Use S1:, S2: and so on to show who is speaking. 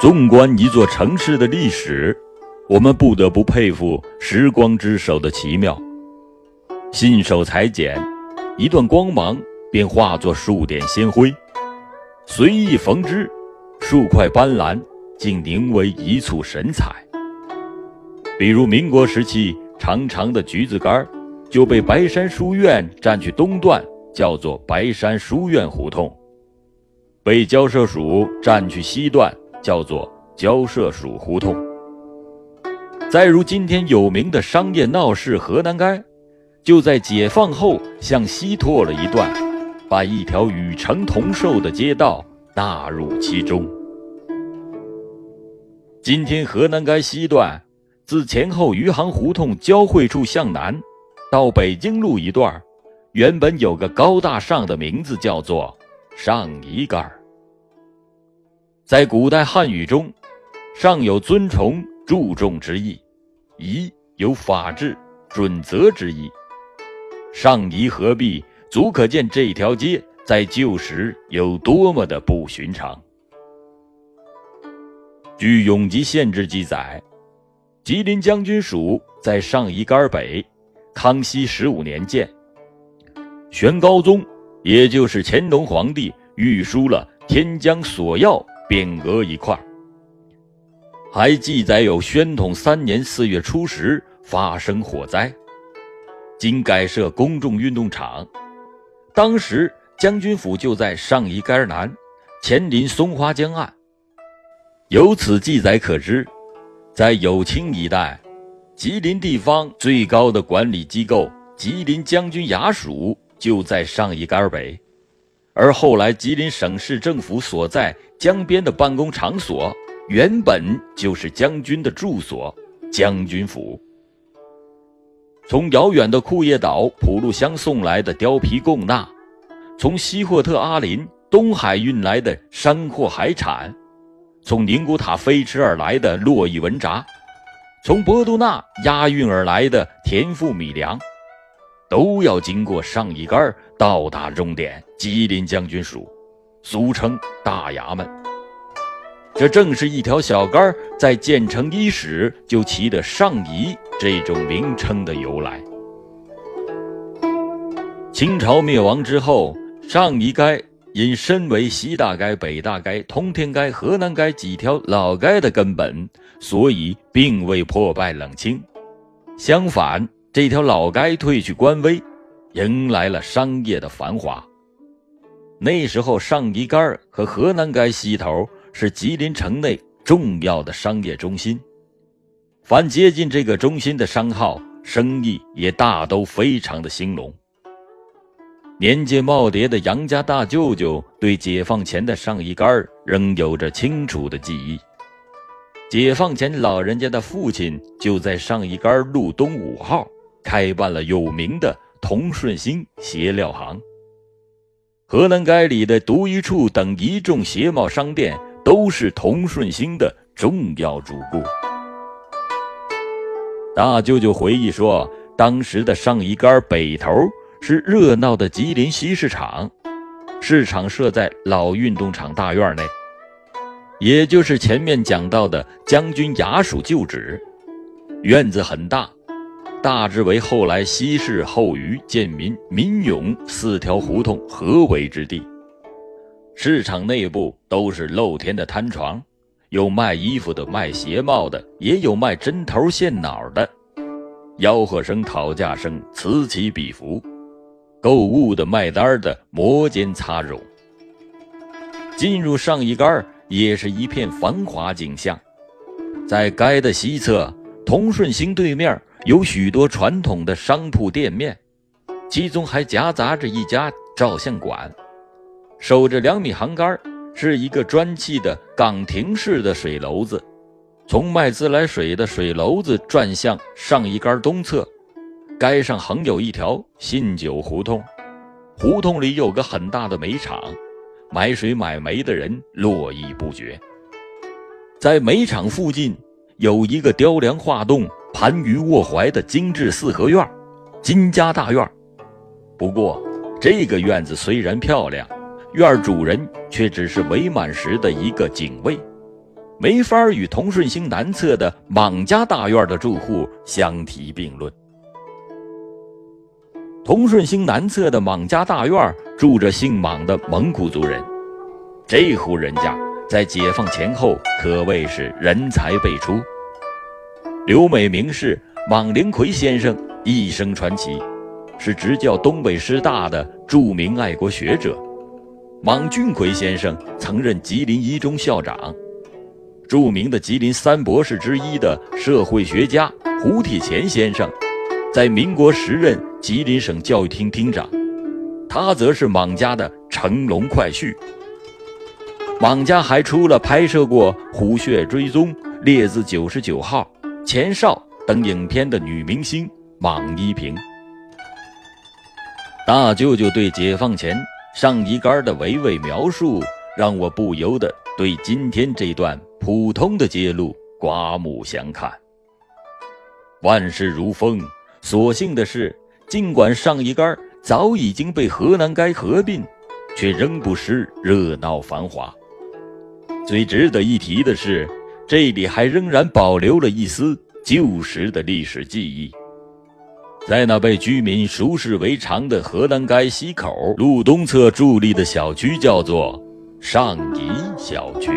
S1: 纵观一座城市的历史，我们不得不佩服时光之手的奇妙。信手裁剪，一段光芒便化作数点鲜辉；随意缝织，数块斑斓竟凝为一簇神采。比如民国时期，长长的橘子干就被白山书院占去东段，叫做白山书院胡同；被交涉署占去西段，叫做交涉署胡同。再如今天有名的商业闹市河南街，就在解放后向西拓了一段，把一条与城同寿的街道纳入其中。今天河南街西段。自前后余杭胡同交汇处向南，到北京路一段原本有个高大上的名字，叫做上衣杆。在古代汉语中，上有尊崇、注重之意，仪有法治、准则之意。上仪合璧，足可见这条街在旧时有多么的不寻常。据《永吉县志》记载。吉林将军署在上夷杆北，康熙十五年建。玄高宗，也就是乾隆皇帝，御书了“天将索要”匾额一块。还记载有宣统三年四月初十发生火灾，经改设公众运动场，当时将军府就在上夷杆南，前临松花江岸。由此记载可知。在有清一代，吉林地方最高的管理机构吉林将军衙署就在上夷杆北，而后来吉林省市政府所在江边的办公场所，原本就是将军的住所——将军府。从遥远的库页岛普鲁乡送来的貂皮贡纳，从西霍特阿林东海运来的山货海产。从宁古塔飞驰而来的洛邑文札，从博都纳押运而来的田赋米粮，都要经过上一杆到达终点吉林将军署，俗称大衙门。这正是一条小杆在建成伊始就起的上夷这种名称的由来。清朝灭亡之后，上夷街。因身为西大街、北大街、通天街、河南街几条老街的根本，所以并未破败冷清。相反，这条老街褪去官威，迎来了商业的繁华。那时候，上衣杆和河南街西头是吉林城内重要的商业中心，凡接近这个中心的商号，生意也大都非常的兴隆。年届耄耋的杨家大舅舅对解放前的上衣杆仍有着清楚的记忆。解放前，老人家的父亲就在上衣杆路东五号开办了有名的同顺兴鞋料行。河南街里的独一处等一众鞋帽商店都是同顺兴的重要主顾。大舅舅回忆说，当时的上一杆北头。是热闹的吉林西市场，市场设在老运动场大院内，也就是前面讲到的将军衙署旧址。院子很大，大致为后来西市后余建民民永四条胡同合围之地。市场内部都是露天的摊床，有卖衣服的，卖鞋帽的，也有卖针头线脑的，吆喝声、讨价声此起彼伏。购物的、卖单的摩肩擦踵。进入上一杆也是一片繁华景象。在街的西侧，同顺兴对面有许多传统的商铺店面，其中还夹杂着一家照相馆。守着两米行杆是一个砖砌的岗亭式的水楼子，从卖自来水的水楼子转向上一杆东侧。街上横有一条信酒胡同，胡同里有个很大的煤场，买水买煤的人络绎不绝。在煤场附近有一个雕梁画栋、盘盂卧槐的精致四合院——金家大院。不过，这个院子虽然漂亮，院主人却只是伪满时的一个警卫。没法与同顺兴南侧的莽家大院的住户相提并论。同顺兴南侧的莽家大院住着姓莽的蒙古族人，这户人家在解放前后可谓是人才辈出。留美名士莽灵魁先生一生传奇，是执教东北师大的著名爱国学者。莽俊奎先生曾任吉林一中校长。著名的吉林三博士之一的社会学家胡铁钳先生，在民国时任吉林省教育厅厅长，他则是莽家的乘龙快婿。莽家还出了拍摄过《虎穴追踪》《列子九十九号》《前哨》等影片的女明星莽一平。大舅舅对解放前上一杆的娓娓描述，让我不由得对今天这段。普通的揭露，刮目相看。万事如风，所幸的是，尽管上一杆早已经被河南街合并，却仍不失热闹繁华。最值得一提的是，这里还仍然保留了一丝旧时的历史记忆。在那被居民熟视为常的河南街西口路东侧伫立的小区，叫做上迪小区。